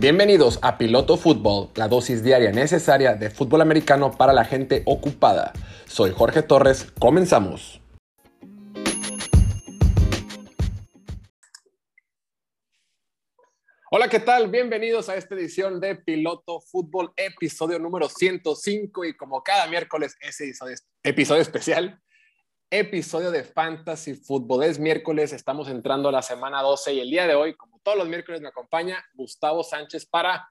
Bienvenidos a Piloto Fútbol, la dosis diaria necesaria de fútbol americano para la gente ocupada. Soy Jorge Torres, comenzamos. Hola, ¿qué tal? Bienvenidos a esta edición de Piloto Fútbol, episodio número 105 y como cada miércoles, ese episodio especial, episodio de Fantasy Fútbol. Es miércoles, estamos entrando a la semana 12 y el día de hoy, como todos los miércoles, me acompaña Gustavo Sánchez para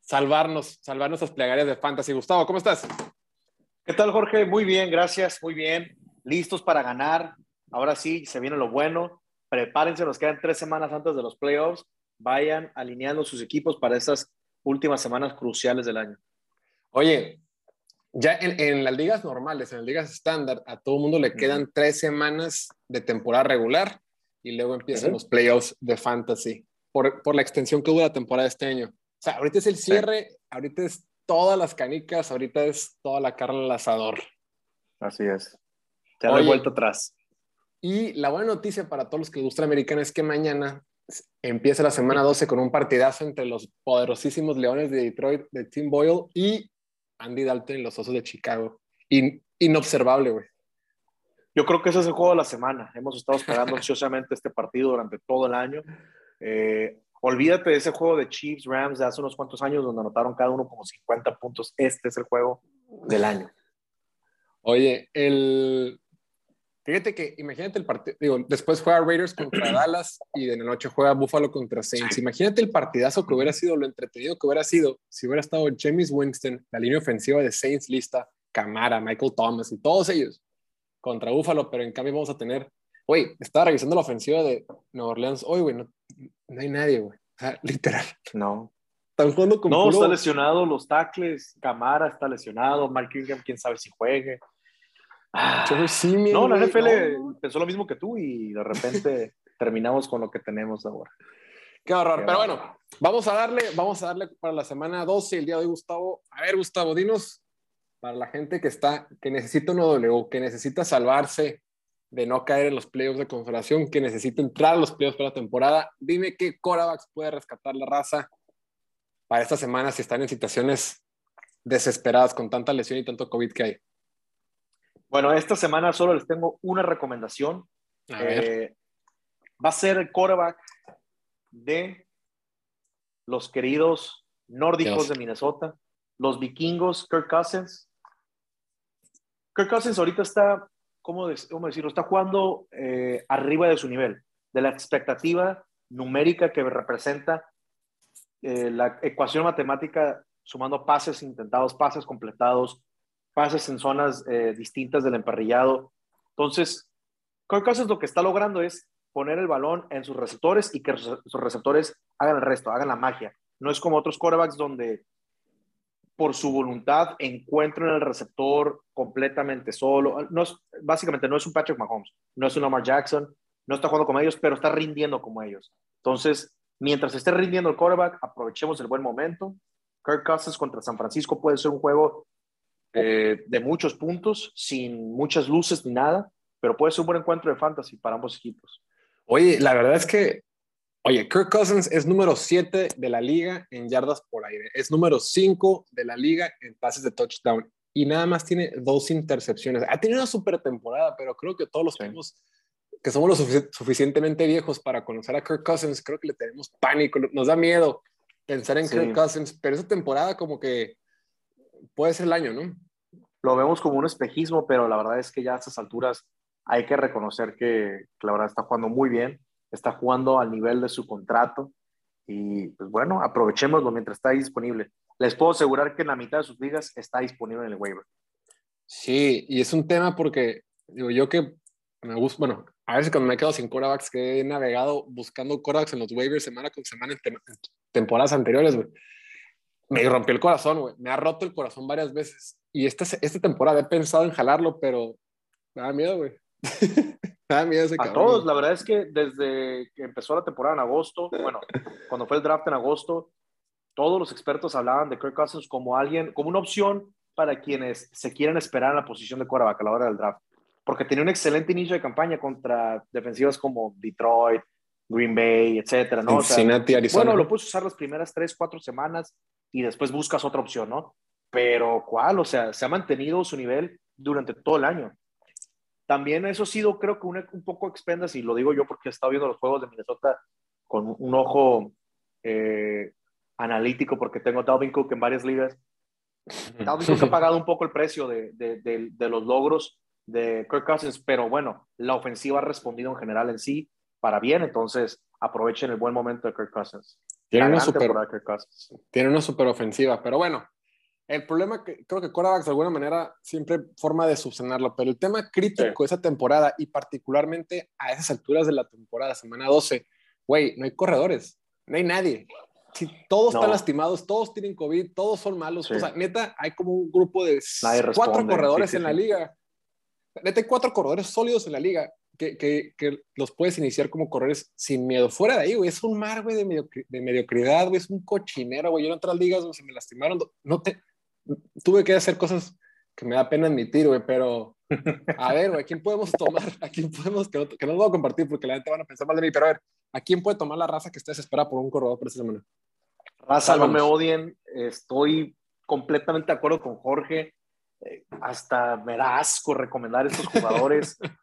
salvarnos, salvar nuestras plegarias de Fantasy. Gustavo, ¿cómo estás? ¿Qué tal, Jorge? Muy bien, gracias, muy bien. Listos para ganar. Ahora sí, se viene lo bueno. Prepárense, nos quedan tres semanas antes de los playoffs vayan alineando sus equipos para estas últimas semanas cruciales del año. Oye, ya en, las ligas normales, en las ligas estándar, a todo el mundo le quedan tres semanas de temporada regular y luego empiezan los playoffs de fantasy por, por, la extensión que hubo la temporada este año. O sea, ahorita es el cierre, ahorita es todas las canicas, ahorita es toda la carne al asador. Así es. Ya no vuelto atrás. Y la buena noticia para todos los que gustan americana es que mañana empieza la semana 12 con un partidazo entre los poderosísimos Leones de Detroit de Tim Boyle y Andy Dalton y los Osos de Chicago. inobservable, güey. Yo creo que ese es el juego de la semana. Hemos estado esperando ansiosamente este partido durante todo el año. Eh, olvídate de ese juego de Chiefs Rams de hace unos cuantos años donde anotaron cada uno como 50 puntos. Este es el juego del año. Oye, el, Fíjate que, imagínate el partido, digo, después juega Raiders contra Dallas y de la noche juega Buffalo contra Saints. Imagínate el partidazo que hubiera sido, lo entretenido que hubiera sido si hubiera estado James Winston, la línea ofensiva de Saints lista, Camara, Michael Thomas y todos ellos contra Buffalo, pero en cambio vamos a tener, güey, estaba revisando la ofensiva de Nueva Orleans hoy, güey, no, hay nadie, güey, literal. No. Están jugando con No, está lesionado los tackles, Camara está lesionado, Mark Ingram, quién sabe si juegue. Ah, no, la NFL pensó lo mismo que tú y de repente terminamos con lo que tenemos ahora. Qué horror, pero bueno, vamos a darle, vamos a darle para la semana 12 el día de hoy, Gustavo. A ver, Gustavo, dinos para la gente que está, que necesita un W, que necesita salvarse de no caer en los playoffs de confederación, que necesita entrar a los playoffs para la temporada, dime qué Coravax puede rescatar la raza para esta semana si están en situaciones desesperadas con tanta lesión y tanto COVID que hay. Bueno, esta semana solo les tengo una recomendación. Eh, va a ser el quarterback de los queridos nórdicos de Minnesota, los vikingos, Kirk Cousins. Kirk Cousins ahorita está, ¿cómo, decirlo? Está jugando eh, arriba de su nivel, de la expectativa numérica que representa eh, la ecuación matemática sumando pases intentados, pases completados, pases en zonas eh, distintas del emparrillado. Entonces, Kirk Cousins lo que está logrando es poner el balón en sus receptores y que sus receptores hagan el resto, hagan la magia. No es como otros quarterbacks donde por su voluntad encuentran el receptor completamente solo. No es, básicamente no es un Patrick Mahomes, no es un Lamar Jackson, no está jugando como ellos, pero está rindiendo como ellos. Entonces, mientras esté rindiendo el quarterback, aprovechemos el buen momento. Kirk Cousins contra San Francisco puede ser un juego eh, de muchos puntos, sin muchas luces ni nada, pero puede ser un buen encuentro de fantasy para ambos equipos. Oye, la verdad es que, oye, Kirk Cousins es número 7 de la liga en yardas por aire, es número 5 de la liga en pases de touchdown y nada más tiene dos intercepciones. Ha tenido una super temporada, pero creo que todos los que, que somos lo suficientemente viejos para conocer a Kirk Cousins, creo que le tenemos pánico, nos da miedo pensar en Kirk Cousins, pero esa temporada como que puede ser el año, ¿no? Lo vemos como un espejismo, pero la verdad es que ya a estas alturas hay que reconocer que, la verdad está jugando muy bien, está jugando al nivel de su contrato y pues bueno, aprovechémoslo mientras está disponible. Les puedo asegurar que en la mitad de sus ligas está disponible en el waiver. Sí, y es un tema porque digo yo que me gusta, bueno, a veces cuando me quedo sin corebacks que he navegado buscando corebacks en los waivers semana con semana en, temporadas anteriores, güey me rompió el corazón, güey. Me ha roto el corazón varias veces. Y esta, esta temporada he pensado en jalarlo, pero me da miedo, güey. me da miedo ese A todos, la verdad es que desde que empezó la temporada en agosto, bueno, cuando fue el draft en agosto, todos los expertos hablaban de Kirk Cousins como alguien, como una opción para quienes se quieren esperar en la posición de quarterback a la hora del draft. Porque tenía un excelente inicio de campaña contra defensivas como Detroit, Green Bay, etcétera, ¿no? Cincinnati, Arizona. Bueno, lo puedes usar las primeras tres, cuatro semanas y después buscas otra opción, ¿no? Pero ¿cuál? O sea, se ha mantenido su nivel durante todo el año. También eso ha sido, creo que un, un poco expendas, y lo digo yo porque he estado viendo los juegos de Minnesota con un ojo eh, analítico, porque tengo Dalvin Cook en varias ligas. Dalvin Cook ha pagado un poco el precio de, de, de, los logros de Kirk Cousins, pero bueno, la ofensiva ha respondido en general en sí para bien, entonces aprovechen el buen momento de Kirk Cousins. Tiene una, super, tiene una super ofensiva, pero bueno, el problema que creo que Corabax de alguna manera siempre forma de subsanarlo, pero el tema crítico de esa temporada y particularmente a esas alturas de la temporada, semana 12, güey, no hay corredores, no hay nadie. Si todos están lastimados, todos tienen COVID, todos son malos. O sea, neta, hay como un grupo de cuatro corredores en la liga. Neta, hay cuatro corredores sólidos en la liga que, que, que, los puedes iniciar como corredores sin miedo. Fuera de ahí, güey, es un mar, güey, de, de mediocridad, güey, es un cochinero, güey. Yo en otras ligas, güey, se me lastimaron. No te, tuve que hacer cosas que me da pena admitir, güey, pero a ver, güey, ¿a quién podemos tomar? ¿A quién podemos, que no, que no lo voy a compartir porque la gente van a pensar mal de mí, pero a ver, ¿a quién puede tomar la raza que esté desesperada por un corredor por esa semana? Raza, no me odien, estoy completamente de acuerdo con Jorge, eh, hasta me da asco recomendar estos jugadores.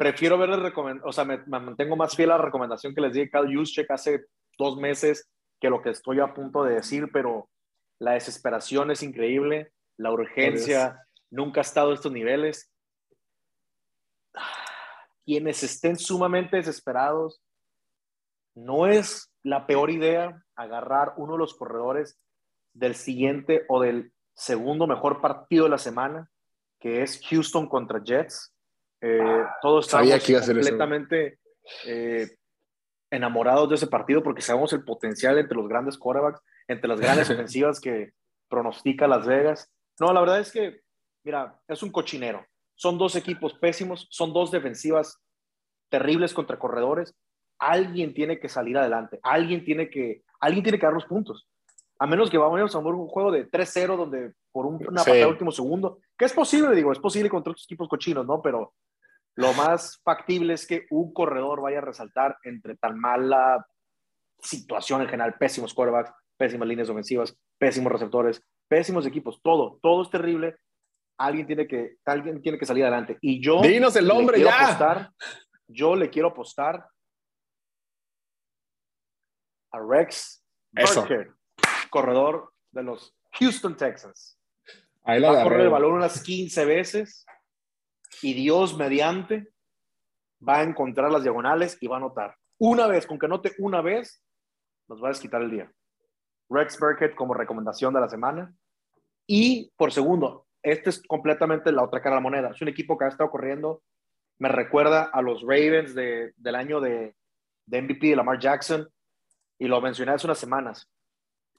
Prefiero verles recomendar, o sea, me, mantengo más fiel a la recomendación que les di Cal Juszczyk hace dos meses que lo que estoy a punto de decir, pero la desesperación es increíble, la urgencia nunca ha estado a estos niveles. Quienes estén sumamente desesperados, no es la peor idea agarrar uno de los corredores del siguiente o del segundo mejor partido de la semana, que es Houston contra Jets. Eh, ah, todos estamos completamente eh, enamorados de ese partido porque sabemos el potencial entre los grandes quarterbacks entre las grandes ofensivas que pronostica Las Vegas. No, la verdad es que, mira, es un cochinero. Son dos equipos pésimos, son dos defensivas terribles contra corredores. Alguien tiene que salir adelante, alguien tiene que, alguien tiene que dar los puntos. A menos que vamos a un juego de 3-0 donde por un, una sí. de último segundo, que es posible, digo, es posible contra otros equipos cochinos, ¿no? Pero lo más factible es que un corredor vaya a resaltar entre tan mala situación en general, pésimos quarterbacks, pésimas líneas ofensivas, pésimos receptores, pésimos equipos, todo, todo es terrible. Alguien tiene que, alguien tiene que salir adelante. Y yo. Dinos el nombre ya. Apostar, yo le quiero apostar a Rex Burkhead, corredor de los Houston Texans. Ahí la va a correr el balón unas 15 veces y Dios mediante va a encontrar las diagonales y va a anotar. Una vez, con que anote una vez, nos va a desquitar el día. Rex Burkhead como recomendación de la semana. Y por segundo, este es completamente la otra cara de la moneda. Es un equipo que ha estado corriendo, me recuerda a los Ravens de, del año de, de MVP de Lamar Jackson, y lo mencioné hace unas semanas.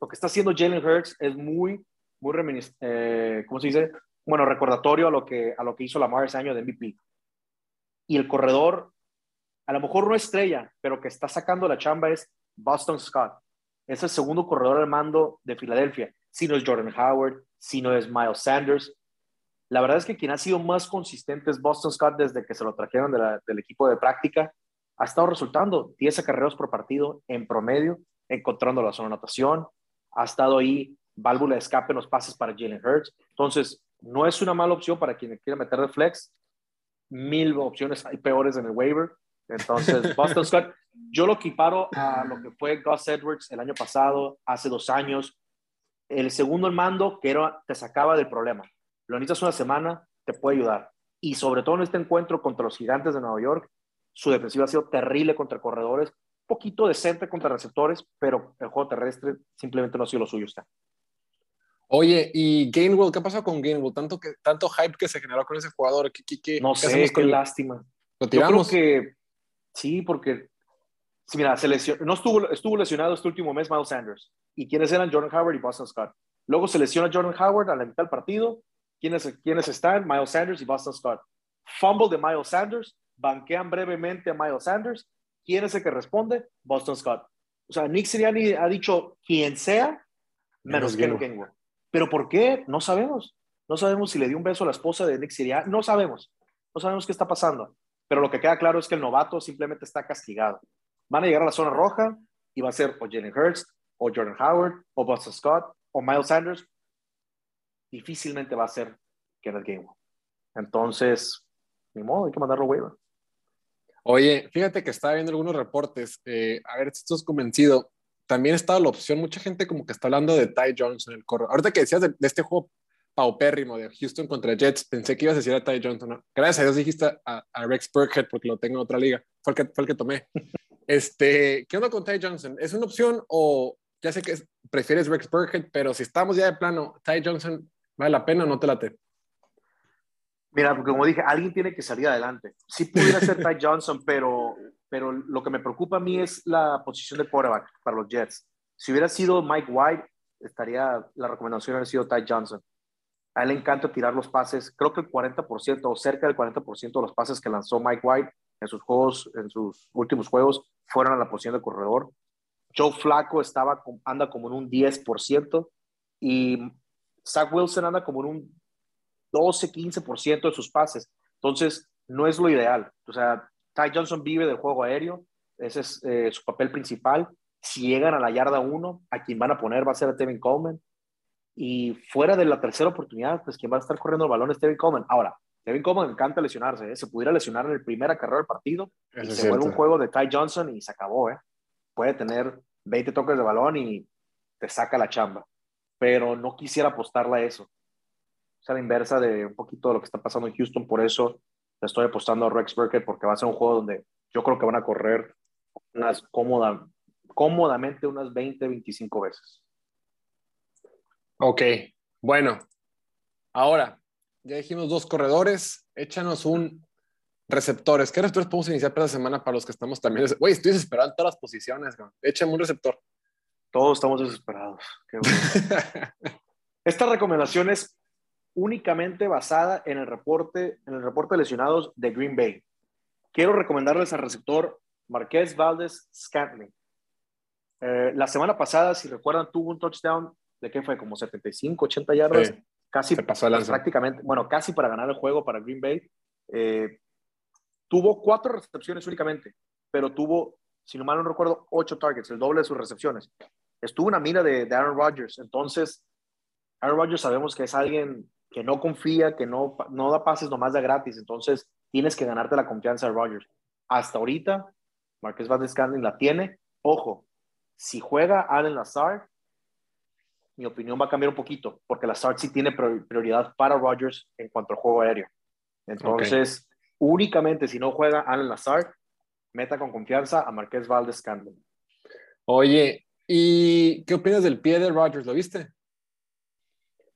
Lo que está haciendo Jalen Hurts es muy, muy, eh, ¿cómo se dice? Bueno, recordatorio a lo, que, a lo que hizo Lamar ese año de MVP. Y el corredor, a lo mejor no estrella, pero que está sacando la chamba es Boston Scott es el segundo corredor al mando de Filadelfia. Si no es Jordan Howard, si no es Miles Sanders. La verdad es que quien ha sido más consistente es Boston Scott desde que se lo trajeron del equipo de práctica. Ha estado resultando 10 acarreos por partido en promedio, encontrando la zona de anotación. Ha estado ahí válvula de escape en los pases para Jalen Hurts. Entonces, no es una mala opción para quien quiera meter de flex. Mil opciones hay peores en el waiver. Entonces, Boston Scott, yo lo equiparo a lo que fue Gus Edwards el año pasado, hace dos años. El segundo en mando que era, te sacaba del problema. Lo necesitas una semana, te puede ayudar. Y sobre todo en este encuentro contra los gigantes de Nueva York, su defensiva ha sido terrible contra corredores, poquito decente contra receptores, pero el juego terrestre simplemente no ha sido lo suyo. Está. Oye, y Gainwell, ¿qué pasó con Gainwell? Tanto, que, tanto hype que se generó con ese jugador. ¿Qué, qué, no sé, qué lástima. ¿Lo tiramos? Yo creo que Sí, porque, sí, mira, se lesionó, no estuvo, estuvo lesionado este último mes Miles Sanders. ¿Y quiénes eran? Jordan Howard y Boston Scott. Luego se lesiona Jordan Howard a la mitad del partido. ¿Quiénes, ¿Quiénes están? Miles Sanders y Boston Scott. Fumble de Miles Sanders. Banquean brevemente a Miles Sanders. ¿Quién es el que responde? Boston Scott. O sea, Nick Sirianni ha dicho quien sea, menos que Gainwell. ¿Pero por qué? No sabemos. No sabemos si le dio un beso a la esposa de Nick Sirianni. No sabemos. No sabemos qué está pasando. Pero lo que queda claro es que el novato simplemente está castigado. van a llegar a la zona roja y va a ser o Jalen Hurts, o Jordan Howard, o Buster Scott, o Miles Sanders. Difícilmente va a ser Kenneth Gainwell. Entonces, ni modo, hay que mandarlo waiver. Oye, fíjate que estaba viendo algunos reportes, eh, a ver si estás convencido. También estaba la opción, mucha gente como que está hablando de Ty Johnson, el corredor. Ahorita que decías de, este juego paupérrimo de Houston contra Jets, pensé que ibas a decir a Ty Johnson. Gracias a dijiste a, Rex Burkhead porque lo tengo en otra liga. Fue el que, fue el que tomé. Este, ¿Qué onda con Ty Johnson? ¿Es una opción o ya sé que prefieres Rex Burkhead, pero si estamos ya de plano, Ty Johnson, ¿vale la pena o no te late? Mira, porque como dije, alguien tiene que salir adelante. Sí pudiera ser Ty Johnson, pero, pero lo que me preocupa a mí es la posición de quarterback para los Jets. Si hubiera sido Mike White, estaría, la recomendación hubiera sido Ty Johnson. A él le encanta tirar los pases. Creo que el 40% o cerca del 40% de los pases que lanzó Mike White en sus juegos, en sus últimos juegos, fueron a la posición de corredor. Joe Flaco estaba, anda como en un 10% y Zach Wilson anda como en un 12, 15% de sus pases. Entonces, no es lo ideal. O sea, Ty Johnson vive del juego aéreo, ese es eh, su papel principal. Si llegan a la yarda 1, a quien van a poner va a ser a Tevin Coleman. Y fuera de la tercera oportunidad, pues quien va a estar corriendo el balón es Tevin Coleman. Ahora, Tevin Coleman encanta lesionarse, ¿eh? se pudiera lesionar en el primera carrera del partido y se vuelve un juego de Ty Johnson y se acabó. ¿eh? Puede tener 20 toques de balón y te saca la chamba. Pero no quisiera apostarle a eso a la inversa de un poquito de lo que está pasando en Houston. Por eso le estoy apostando a Rex Burkhead porque va a ser un juego donde yo creo que van a correr unas cómoda, cómodamente unas 20, 25 veces. Ok, bueno. Ahora, ya dijimos dos corredores. Échanos un receptores. ¿Qué receptores podemos iniciar para la semana para los que estamos también? Güey, estoy desesperado en todas las posiciones. Échame un receptor. Todos estamos desesperados. Qué bueno. Esta recomendación es únicamente basada en el reporte, en el reporte de lesionados de Green Bay. Quiero recomendarles al receptor Marqués Valdez Scantling. Eh, la semana pasada, si recuerdan, tuvo un touchdown de que fue como 75, 80 yardas, casi pasó prácticamente, bueno, casi para ganar el juego para Green Bay. Eh, tuvo cuatro recepciones únicamente, pero tuvo, si no mal no recuerdo, ocho targets, el doble de sus recepciones. Estuvo una mira de, de Aaron Rodgers, entonces Aaron Rodgers sabemos que es alguien que no confía, que no, no da pases nomás de gratis. Entonces, tienes que ganarte la confianza de Rodgers. Hasta ahorita, Marqués Van Scandling la tiene. Ojo, si juega Allen Lazard, mi opinión va a cambiar un poquito, porque Lazard sí tiene prioridad para Rodgers en cuanto al juego aéreo. Entonces, únicamente si no juega Allen Lazard, meta con confianza a Marqués Valdez Scandling. Oye, ¿y qué opinas del pie de Rodgers? ¿Lo viste?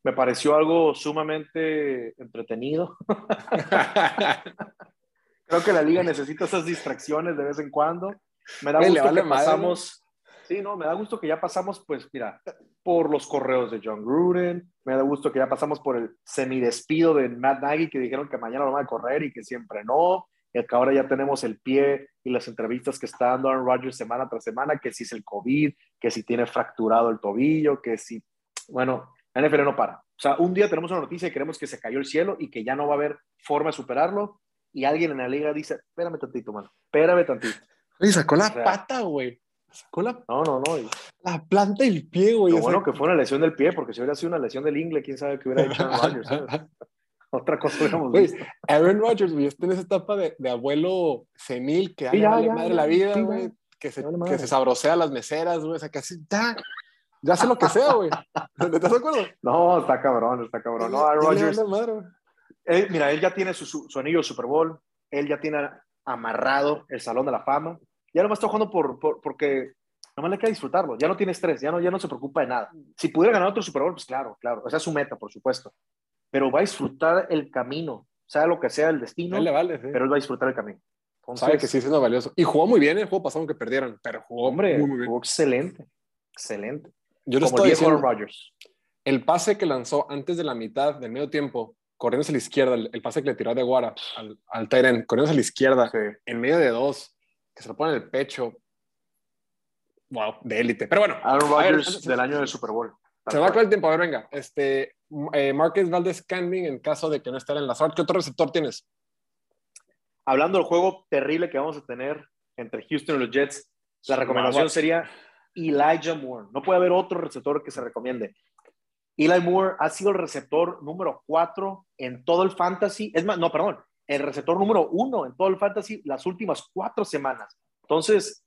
Me pareció algo sumamente entretenido. Creo que la liga necesita esas distracciones de vez en cuando. Me da gusto que pasamos. Sí, no, me da gusto que ya pasamos, pues, mira, por los correos de John Gruden, me da gusto que ya pasamos por el semidespido de Matt Nagy, que dijeron que mañana lo van a correr y que siempre no, y que ahora ya tenemos el pie y las entrevistas que está dando Aaron Rodgers semana tras semana, que si es el COVID, que si tiene fracturado el tobillo, que si, bueno, la NFL no para. O sea, un día tenemos una noticia y queremos que se cayó el cielo y que ya no va a haber forma de superarlo. Y alguien en la liga dice, espérame tantito, mano, espérame tantito. Oye, sacó la pata, güey. Sacó la... No, no, no. La planta del pie, güey. Qué bueno que fue una lesión del pie, porque si hubiera sido una lesión del ingle, quién sabe qué hubiera hecho Aaron Rodgers. Otra cosa hubiéramos visto. Aaron Rodgers, güey, está en esa etapa de, de abuelo senil que sí, ya, madre la vida, güey. que, se, que se sabrosea las meseras, güey. O sea, así, ya, ya sé lo que sea, güey. ¿Estás de acuerdo? No, está cabrón, está cabrón. No, a Rodgers. mira, él ya tiene su, su, anillo de Super Bowl. Él ya tiene amarrado el Salón de la Fama. Ya no más está jugando por, por, porque nomás le queda disfrutarlo. Ya no tiene estrés, ya no, ya no se preocupa de nada. Si pudiera ganar otro Super Bowl, pues claro, claro. Esa es su meta, por supuesto. Pero va a disfrutar el camino, sea lo que sea el destino. le vale, Pero él va a disfrutar el camino. Sabe que sí, es valioso. Y jugó muy bien el juego pasado que perdieron, pero jugó Hombre, muy, muy bien. Jugó excelente, excelente. Yo estoy diciendo, Rodgers. El pase que lanzó antes de la mitad del medio tiempo, corriendo hacia la izquierda, el, pase que le tiró de Guara al, al Tyren, corriendo hacia la izquierda, en medio de dos, que se lo pone en el pecho. Wow, de élite. Pero bueno. Aaron Rodgers del año del Super Bowl. Se va a el tiempo. A ver, venga. Este, eh, Marquez Valdez Canning, en caso de que no esté en la zona. ¿Qué otro receptor tienes? Hablando del juego terrible que vamos a tener entre Houston y los Jets, La recomendación sería Elijah Moore. No puede haber otro receptor que se recomiende. Eli Moore ha sido el receptor número cuatro en todo el fantasy. Es más, no, perdón, el receptor número uno en todo el fantasy las últimas cuatro semanas. Entonces,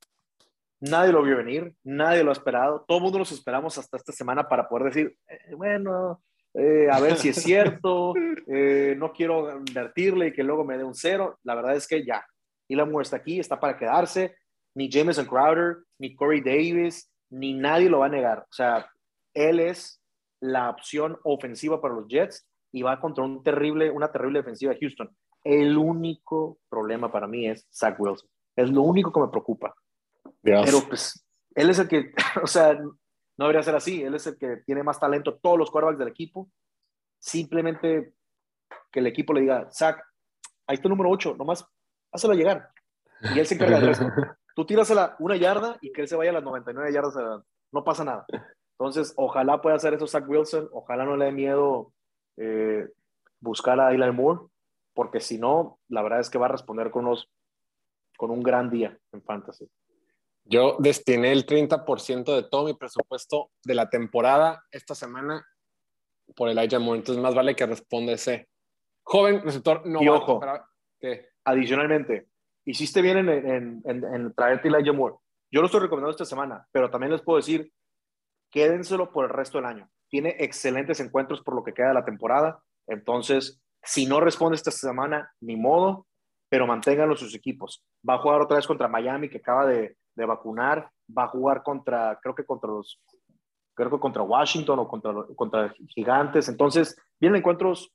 nadie lo vio venir, nadie lo ha esperado. Todo el mundo los esperamos hasta esta semana para poder decir, eh, bueno, eh, a ver si es cierto, eh, no quiero invertirle y que luego me dé un cero. La verdad es que ya, Eli Moore está aquí, está para quedarse. Ni Jameson Crowder, ni Corey Davis, ni nadie lo va a negar. O sea, él es la opción ofensiva para los Jets y va contra un terrible, una terrible defensiva de Houston. El único problema para mí es Zach Wilson. Es lo único que me preocupa. Pero pues él es el que, o sea, no debería ser así. Él es el que tiene más talento, todos los quarterbacks del equipo. Simplemente que el equipo le diga, Zach, ahí está el número 8, nomás hazlo llegar. Y él se encarga del resto. Tú la una yarda y que él se vaya a las 99 yardas, no pasa nada. Entonces, ojalá pueda hacer eso Zach Wilson, ojalá no le dé miedo eh, buscar a Eli Moore, porque si no, la verdad es que va a responder con, unos, con un gran día en Fantasy. Yo destiné el 30% de todo mi presupuesto de la temporada esta semana por Elijah Moore, entonces más vale que responda ese joven receptor no y ojo, adicionalmente, hiciste bien en, en, en, en traerte. Yo lo estoy recomendando esta semana, pero también les puedo decir quédenselo por el resto del año. Tiene excelentes encuentros por lo que queda de la temporada. Entonces, si no responde esta semana, ni modo, pero manténganlo sus equipos. Va a jugar otra vez contra Miami, que acaba de, vacunar. Va a jugar contra, creo que contra los, creo que contra Washington o contra, contra Gigantes. Entonces, vienen encuentros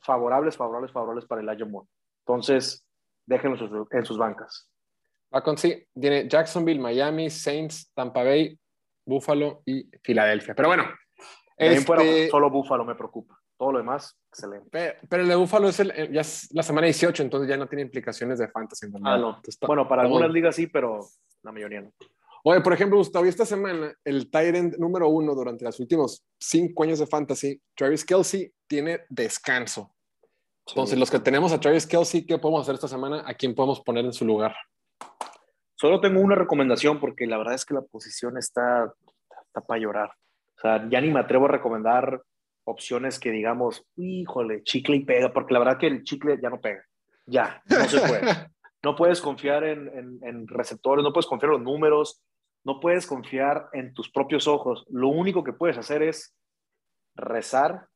favorables, favorables, favorables para el Moore. Entonces, déjenlo en sus bancas. Va con sí, tiene Jacksonville, Miami, Saints, Tampa Bay, Buffalo y Filadelfia. Pero bueno. Este... solo Buffalo me preocupa. Todo lo demás, excelente. Pero, el de Buffalo es, el, ya es la semana 18, entonces ya no tiene implicaciones de fantasy. Ah, no. bueno, para algunas ligas sí, pero la mayoría no. Oye, por ejemplo, Gustavo, esta semana el Tyrant número uno durante los últimos cinco años de fantasy, Travis Kelsey, tiene descanso. Entonces, los que tenemos a Travis Kelsey, ¿qué podemos hacer esta semana? ¿A quién podemos poner en su lugar? Solo tengo una recomendación porque la verdad es que la posición está, está para llorar. O sea, ya ni me atrevo a recomendar opciones que digamos, híjole, chicle y pega, porque la verdad que el chicle ya no pega. Ya, no se puede. No puedes confiar en, en, receptores, no puedes confiar en los números, no puedes confiar en tus propios ojos. Lo único que puedes hacer es rezar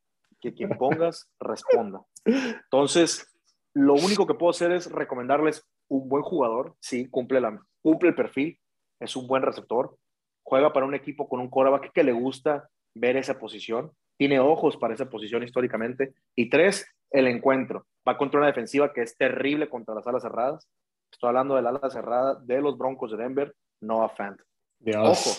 que quien pongas responda. Entonces, lo único que puedo hacer es recomendarles un buen jugador, sí, cumple, la, cumple el perfil, es un buen receptor, juega para un equipo con un coreback que le gusta ver esa posición, tiene ojos para esa posición históricamente. Y tres, el encuentro. Va contra una defensiva que es terrible contra las alas cerradas. Estoy hablando del ala cerrada de los Broncos de Denver, Noah Fant. Ojo,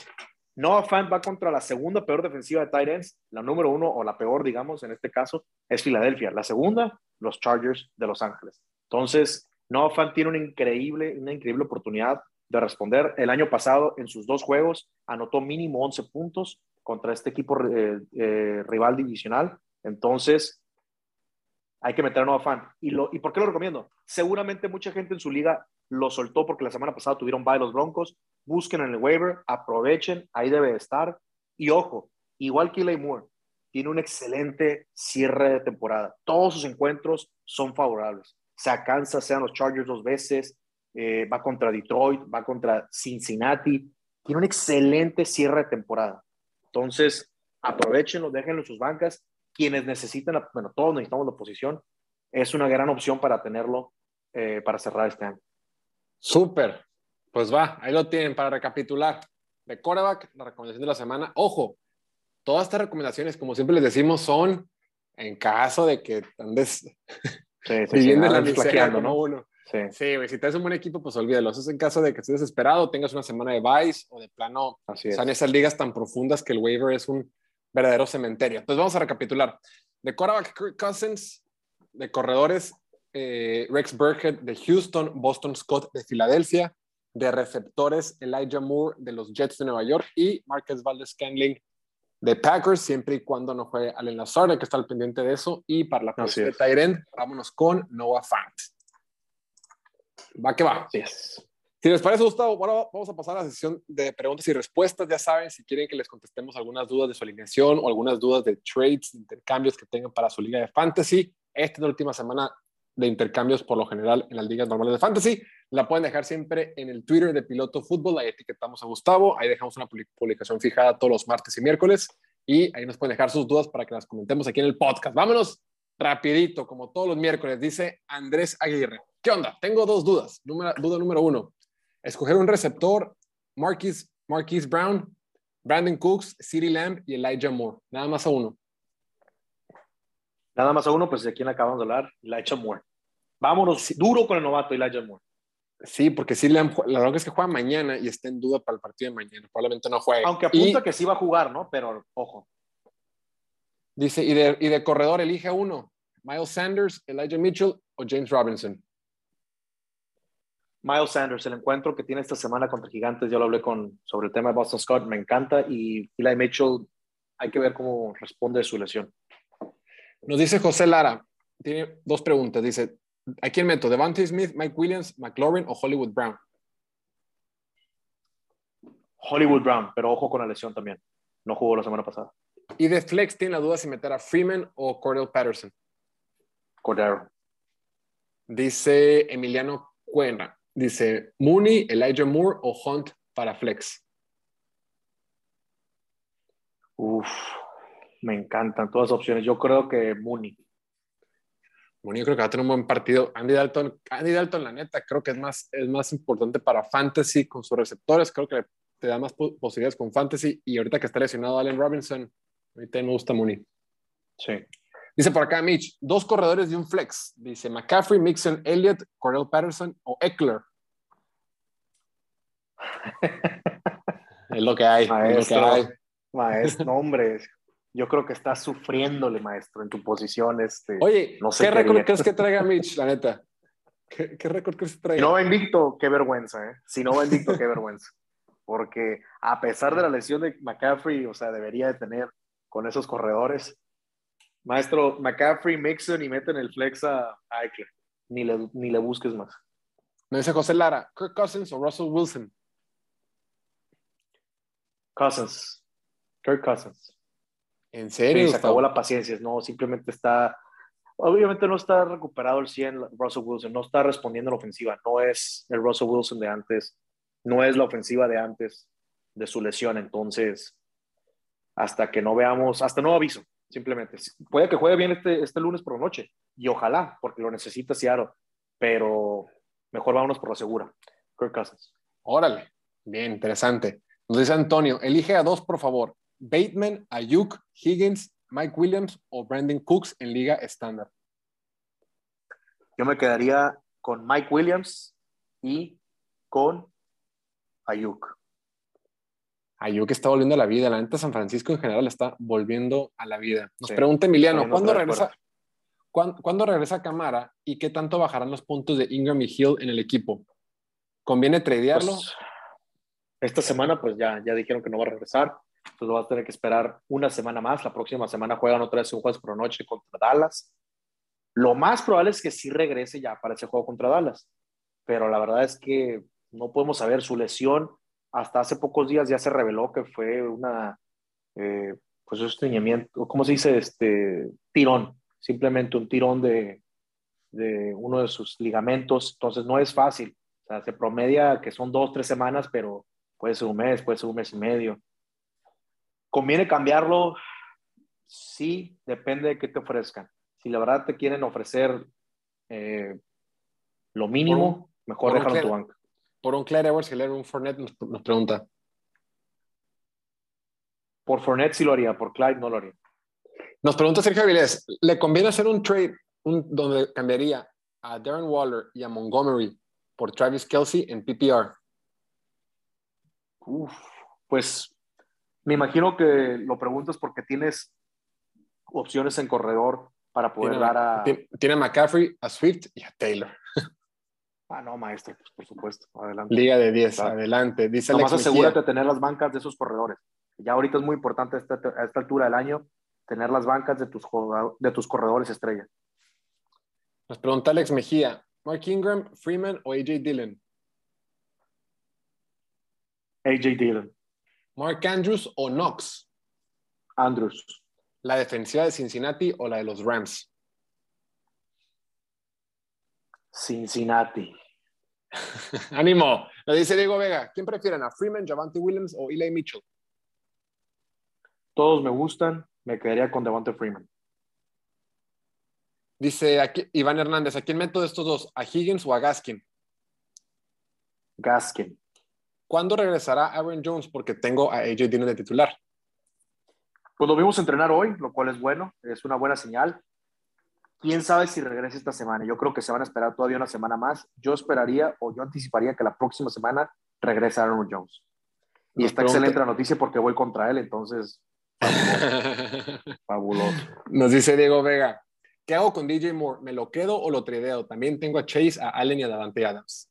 Noah Fant va contra la segunda peor defensiva de Titans, la número uno o la peor, digamos, en este caso, es Filadelfia. La segunda, los Chargers de Los Ángeles. Entonces, Noah Fant tiene una increíble, una increíble oportunidad de responder. El año pasado, en sus dos juegos, anotó mínimo 11 puntos contra este equipo eh, eh, rival divisional. Entonces, hay que meter a Noah Fant. ¿Y, lo, ¿Y por qué lo recomiendo? Seguramente mucha gente en su liga lo soltó porque la semana pasada tuvieron bye los Broncos. Busquen en el waiver, aprovechen, ahí debe estar. Y ojo, igual que Eli Moore, tiene un excelente cierre de temporada. Todos sus encuentros son favorables se alcanza, sean los Chargers dos veces, eh, va contra Detroit, va contra Cincinnati. Tiene un excelente cierre de temporada. Entonces, aprovechenlo, déjenlo en sus bancas. Quienes necesitan, bueno, todos necesitamos la posición, es una gran opción para tenerlo eh, para cerrar este año. Súper. Pues va, ahí lo tienen para recapitular. De quarterback, la recomendación de la semana. Ojo, todas estas recomendaciones, como siempre les decimos, son en caso de que andes Sí, sí, sí, la miseria, ¿no? Uno. Sí, sí si tienes un buen equipo, pues olvídalo. Eso es en caso de que estés desesperado, tengas una semana de vice o de plano. Así es. esas ligas tan profundas que el waiver es un verdadero cementerio. Entonces vamos a recapitular. De quarterback Kirk Cousins, de corredores eh, Rex Burkhead de Houston, Boston Scott de Filadelfia, de receptores Elijah Moore de los Jets de Nueva York y Marquez Valdez Scandling de Packers, siempre y cuando no juegue Allen Lazard, hay que estar al pendiente de eso. Y para la posición de Tyrend, vámonos con Noah Fant. Va que va. Si les parece, Gustavo, ahora vamos a pasar a la sesión de preguntas y respuestas. Ya saben, si quieren que les contestemos algunas dudas de su alineación o algunas dudas de trades, de intercambios que tengan para su liga de fantasy. Esta es la última semana de intercambios por lo general en las ligas normales de fantasy. La pueden dejar siempre en el Twitter de Piloto Fútbol. Ahí etiquetamos a Gustavo. Ahí dejamos una publicación fijada todos los martes y miércoles. Y ahí nos pueden dejar sus dudas para que las comentemos aquí en el podcast. Vámonos rapidito, como todos los miércoles, dice Andrés Aguirre. ¿Qué onda? Tengo dos dudas. duda número uno escoger un receptor, Marquis, Marquis Brown, Brandon Cooks, City Lamb y Elijah Moore. Nada más a uno. Nada más a uno, pues de quién acabamos de hablar, Elijah Moore. Vámonos duro con el novato Elijah Moore. Sí, porque City Lamb, la verdad es que juega mañana y está en duda para el partido de mañana. Probablemente no juegue. Aunque apunta que sí va a jugar, ¿no? Pero ojo. Dice, y de, y de corredor elige uno. Miles Sanders, Elijah Mitchell o James Robinson. Miles Sanders, el encuentro que tiene esta semana contra Gigantes, yo lo hablé con, sobre el tema de Boston Scott, me encanta y Eli Mitchell, hay que ver cómo responde a su lesión. Nos dice José Lara, tiene dos preguntas, dice, ¿a quién meto? ¿Devante Smith, Mike Williams, McLaurin o Hollywood Brown? Hollywood Brown, pero ojo con la lesión también. No jugó la semana pasada. Y de flex tiene la duda si meter a Freeman o Cordell Patterson. Cordero. Dice Emiliano Cuena. Dice Mooney, Elijah Moore o Hunt para flex. Uf, me encantan todas las opciones. Yo creo que Mooney. Mooney yo creo que va a tener un buen partido. Andy Dalton, Andy Dalton, la neta, creo que es más, es más importante para fantasy con sus receptores. Creo que te da más posibilidades con fantasy. Y ahorita que está lesionado Allen Robinson, ahorita me gusta Mooney. Sí. Dice por acá Mitch, dos corredores de un flex. Dice McCaffrey, Mixon, Elliott, Cordell Patterson o Eckler. es lo que hay. Maestro, maestro, hombre, yo creo que estás sufriéndole, maestro, en tu posición. Este, Oye, no sé ¿qué, récord crees que traiga Mitch, la neta? ¿Qué, qué récord crees que traiga? Si no va invicto, qué vergüenza, ¿eh? Si no va invicto, qué vergüenza. Porque a pesar de la lesión de McCaffrey, o sea, debería de tener con esos corredores, Maestro, McCaffrey, Mixon y meten el flex a Eichler. Ni le, ni le busques más. Me dice José Lara, Kirk Cousins o Russell Wilson. Cousins. Kirk Cousins. ¿En serio? se acabó la paciencia. No, simplemente está. Obviamente no está recuperado el 100 Russell Wilson. No está respondiendo a la ofensiva. No es el Russell Wilson de antes. No es la ofensiva de antes de su lesión. Entonces, hasta que no veamos, hasta no aviso, Simplemente. Puede que juegue bien este, este lunes por la noche. Y ojalá, porque lo necesita Seattle. Pero mejor vámonos por la segura. Kirk Cousins. Órale. Bien, interesante. Nos dice Antonio, elige a dos, por favor. Bateman, Ayuk, Higgins, Mike Williams o Brandon Cooks en liga estándar. Yo me quedaría con Mike Williams y con Ayuk. Ayuk está volviendo a la vida. La neta San Francisco en general está volviendo a la vida. Nos pregunta Emiliano, ¿cuándo regresa, ¿cuándo, regresa Camara y qué tanto bajarán los puntos de Ingram y Hill en el equipo? ¿Conviene tradearlo? Pues, esta semana pues ya, ya dijeron que no va a regresar. Entonces vas a tener que esperar una semana más. La próxima semana juegan otra vez un jueves por noche contra Dallas. Lo más probable es que sí regrese ya para ese juego contra Dallas. Pero la verdad es que no podemos saber su lesión hasta hace pocos días ya se reveló que fue una, eh, pues estreñimiento, ¿cómo se dice? Este, tirón, simplemente un tirón de, de uno de sus ligamentos, entonces no es fácil, o sea, se promedia que son dos, tres semanas, pero puede ser un mes, puede ser un mes y medio. ¿Conviene cambiarlo? Sí, depende de qué te ofrezcan. Si la verdad te quieren ofrecer eh, lo mínimo, mejor déjalo en tu banca por un Clyde Edwards y un Fournette nos, pregunta. Por Fournette sí lo haría, por Clyde no lo haría. Nos pregunta Sergio Avilés, ¿le conviene hacer un trade donde cambiaría a Darren Waller y a Montgomery por Travis Kelsey en PPR? Uf, pues me imagino que lo preguntas porque tienes opciones en corredor para poder dar a... Tiene a McCaffrey, a Swift y a Taylor. Ah, no, maestro, pues, por supuesto. Adelante. Liga de 10, adelante. Dice Nomás asegúrate de tener las bancas de esos corredores. Ya ahorita es muy importante a esta, a esta altura del año tener las bancas de tus, de tus corredores estrella. Nos pregunta Alex Mejía, Mark Ingram, Freeman o AJ Dillon. AJ Dillon. Mark Andrews o Knox. Andrews. La defensiva de Cincinnati o la de los Rams. Cincinnati. Ánimo. Lo dice Diego Vega. ¿Quién prefieren? ¿A Freeman, Javante Williams o Eli Mitchell? Todos me gustan. Me quedaría con Devonta Freeman. Dice aquí, Iván Hernández, ¿a quién meto de estos dos? ¿A Higgins o a Gaskin? Gaskin. ¿Cuándo regresará Aaron Jones? Porque tengo a AJ Dillon de titular. Pues lo vimos entrenar hoy, lo cual es bueno, es una buena señal. ¿Quién sabe si regresa esta semana? Yo creo que se van a esperar todavía una semana más. Yo esperaría o yo anticiparía que la próxima semana regrese Aaron Jones. Y está excelente la noticia porque voy contra él, entonces fabuloso. Nos dice Diego Vega, ¿qué hago con DJ Moore? ¿Me lo quedo o lo tradeo? También tengo a Chase, a Allen y a Davante Adams.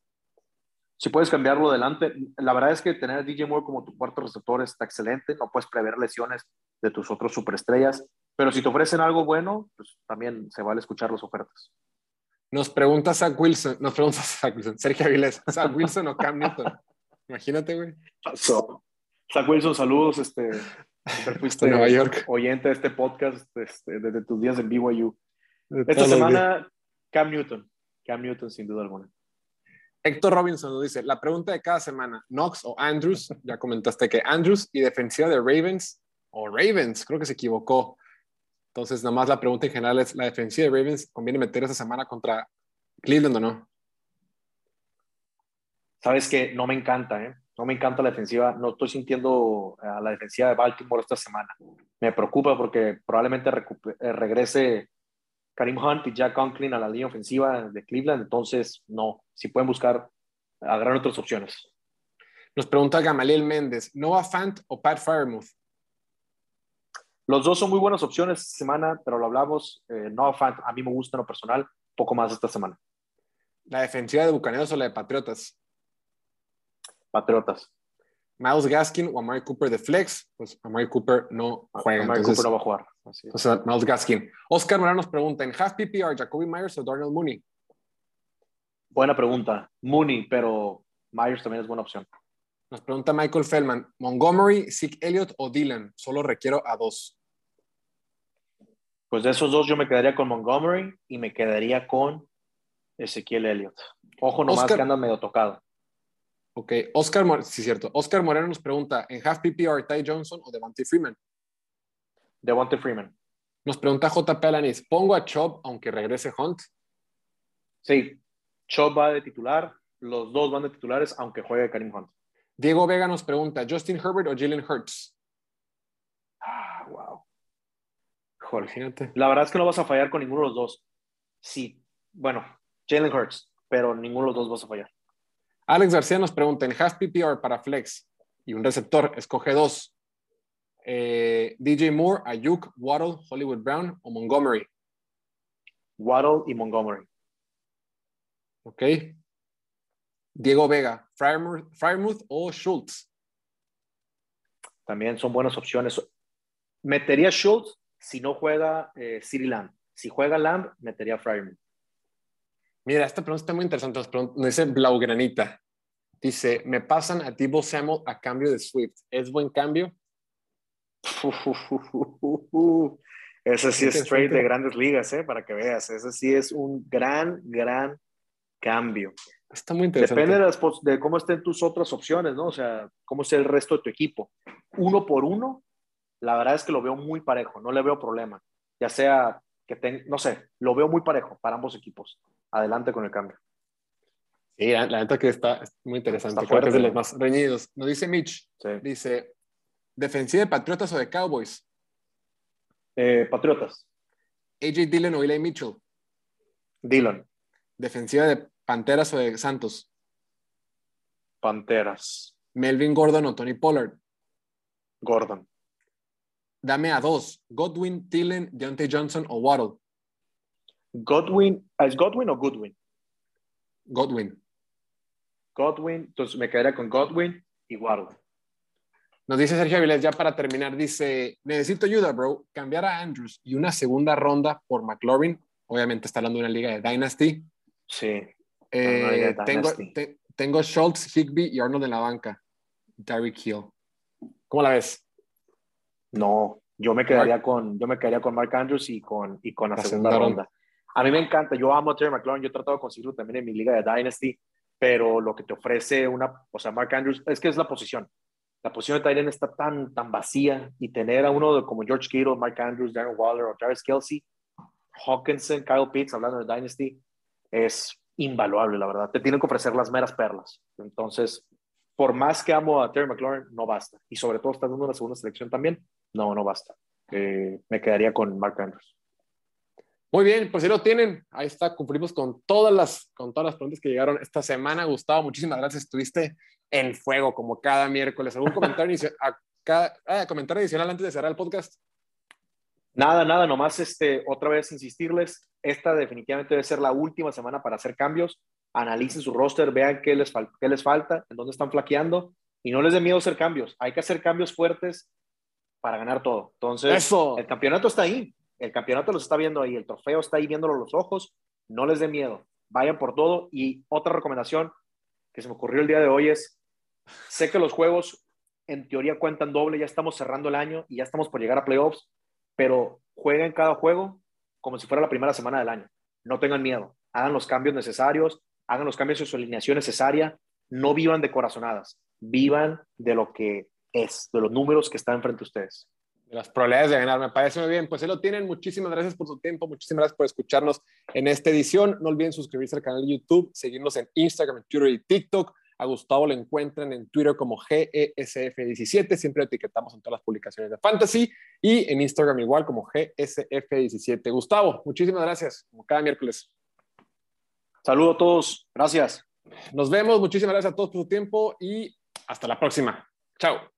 Si puedes cambiarlo adelante, la verdad es que tener a DJ Moore como tu cuarto receptor está excelente, no puedes prever lesiones de tus otros superestrellas, pero si te ofrecen algo bueno, pues también se vale escuchar las ofertas. Nos pregunta Zach Wilson, nos pregunta Zach Wilson, Sergio Avilés, Zach Wilson o Cam Newton. Imagínate, güey. Zach Wilson, saludos, este, fuiste Nueva York. oyente de este podcast este, desde tus días en BYU. Esta semana, Cam Newton. Cam Newton, sin duda alguna. Héctor Robinson nos dice, la pregunta de cada semana, Knox o Andrews, ya comentaste que Andrews y defensiva de Ravens o Ravens, creo que se equivocó. Entonces, nada más la pregunta en general es, ¿la defensiva de Ravens conviene meter esa semana contra Cleveland o no? Sabes que no me encanta, ¿eh? No me encanta la defensiva. No estoy sintiendo a la defensiva de Baltimore esta semana. Me preocupa porque probablemente eh, regrese Karim Hunt y Jack Conklin a la línea ofensiva de Cleveland. Entonces, no. Si pueden buscar, agarrar otras opciones. Nos pregunta Gamaliel Méndez, ¿Noah Fant o Pat Firemouth? Los dos son muy buenas opciones esta semana, pero lo hablamos. Eh, Noah Fant, a mí me gusta en lo personal, poco más esta semana. ¿La defensiva de Bucaneros o la de Patriotas? Patriotas. Miles Gaskin o Amari Cooper de flex, pues Amari Cooper no juega. Amari Cooper no va a jugar. O sea, Miles Gaskin. Oscar Morano nos pregunta, ¿en half PPR, Jacoby Myers o Darnell Mooney? Buena pregunta. Mooney, pero Myers también es buena opción. Nos pregunta Michael Feldman, Montgomery, Zeke Elliott o Dylan. Solo requiero a dos. Pues de esos dos yo me quedaría con Montgomery y me quedaría con Ezequiel Elliott. Ojo nomás que anda medio tocado. Ok, Oscar, sí, cierto. Oscar Moreno nos pregunta, ¿en half PPR Ty Johnson o Devontae Freeman? Devontae Freeman. Nos pregunta JP Alanis, ¿pongo a Chubb aunque regrese Hunt? Sí, Chubb va de titular, los dos van de titulares aunque juegue Karim Hunt. Diego Vega nos pregunta, ¿Justin Herbert o Jalen Hurts? Ah, wow. Jorge, la verdad es que no vas a fallar con ninguno de los dos. Sí, bueno, Jalen Hurts, pero ninguno de los dos vas a fallar. Alex García nos pregunta, en half PPR para flex y un receptor, escoge dos. Eh, DJ Moore, Ayuk, Waddle, Hollywood Brown o Montgomery. Waddle y Montgomery. Ok. Diego Vega, Firemouth o Schultz. También son buenas opciones. Metería Schultz si no juega eh, City Lamb. Si juega Lamb, metería Firemouth. Mira, esta pregunta está muy interesante. Nos dice Blaugranita. Dice, me pasan a Tibo Samuel a cambio de Swift. ¿Es buen cambio? Ese sí es trade de grandes ligas, ¿eh? para que veas. Ese sí es un gran, gran cambio. Está muy interesante. Depende de, de, cómo estén tus otras opciones, ¿no? O sea, cómo esté el resto de tu equipo. Uno por uno, la verdad es que lo veo muy parejo, no le veo problema. Ya sea que tenga, no sé, lo veo muy parejo para ambos equipos adelante con el cambio. Sí, la, neta que está muy interesante. Creo que es de los más reñidos. Nos dice Mitch, dice, ¿defensiva de Patriotas o de Cowboys? Eh, Patriotas. AJ Dillon o Eli Mitchell. Dillon. ¿Defensiva de Panteras o de Santos? Panteras. Melvin Gordon o Tony Pollard. Gordon. Dame a dos. Godwin, Tillen, Deontay Johnson o Waddle. Godwin, ¿es Godwin o Goodwin? Godwin. Godwin, entonces me quedaría con Godwin y Waddle. Nos dice Sergio Avilés, ya para terminar, dice, necesito ayuda, bro. Cambiar a Andrews y una segunda ronda por McLaurin. Obviamente está hablando de una liga de Dynasty. Sí. Eh, tengo, tengo Schultz, Higby y Arnold en la banca. Derrick Hill. ¿Cómo la ves? No, yo me quedaría con, yo me quedaría con Mark Andrews y con, y con la, segunda, ronda. A mí me encanta, yo amo a Terry McLaurin, yo he tratado de conseguirlo también en mi liga de Dynasty, pero lo que te ofrece una, o sea, Mark Andrews, es que es la posición. La posición de Tyrion está tan, tan vacía y tener a uno como George Kittle, Mark Andrews, Darren Waller o Travis Kelsey, Hawkinson, Kyle Pitts, hablando de Dynasty, es invaluable, la verdad. Te tienen que ofrecer las meras perlas. Entonces, por más que amo a Terry McLaurin, no basta. Y sobre todo, estás dando una segunda selección también, no, no basta. Eh, me quedaría con Mark Andrews. Muy bien, pues si lo tienen, ahí está, cumplimos con todas las, con todas las preguntas que llegaron esta semana. Gustavo, muchísimas gracias, estuviste en fuego como cada miércoles. ¿Algún comentario, ah, comentario adicional antes de cerrar el podcast? Nada, nada, nomás este, otra vez insistirles, esta definitivamente debe ser la última semana para hacer cambios. Analicen su roster, vean qué les, qué les falta, en dónde están flaqueando y no les dé miedo hacer cambios. Hay que hacer cambios fuertes para ganar todo. Entonces, el campeonato está ahí. El campeonato los está viendo ahí. El trofeo está ahí viéndolo los ojos. No les dé miedo. Vayan por todo. Y otra recomendación que se me ocurrió el día de hoy es, sé que los juegos en teoría cuentan doble. Ya estamos cerrando el año y ya estamos por llegar a playoffs. Pero jueguen cada juego como si fuera la primera semana del año. No tengan miedo. Hagan los cambios necesarios. Hagan los cambios en su alineación necesaria. No vivan de corazonadas. Vivan de lo que es, de los números que están frente a ustedes. De las probabilidades de ganar, me parece muy bien. Pues ahí lo tienen. Muchísimas gracias por su tiempo, muchísimas gracias por escucharnos en esta edición. No olviden suscribirse al canal de YouTube, seguirnos en Instagram, Twitter y TikTok. A Gustavo lo encuentran en Twitter como GESF17, siempre etiquetamos en todas las publicaciones de Fantasy y en Instagram igual como GSF17. Gustavo, muchísimas gracias, como cada miércoles. Saludos a todos, gracias. Nos vemos, muchísimas gracias a todos por su tiempo y hasta la próxima. Chao.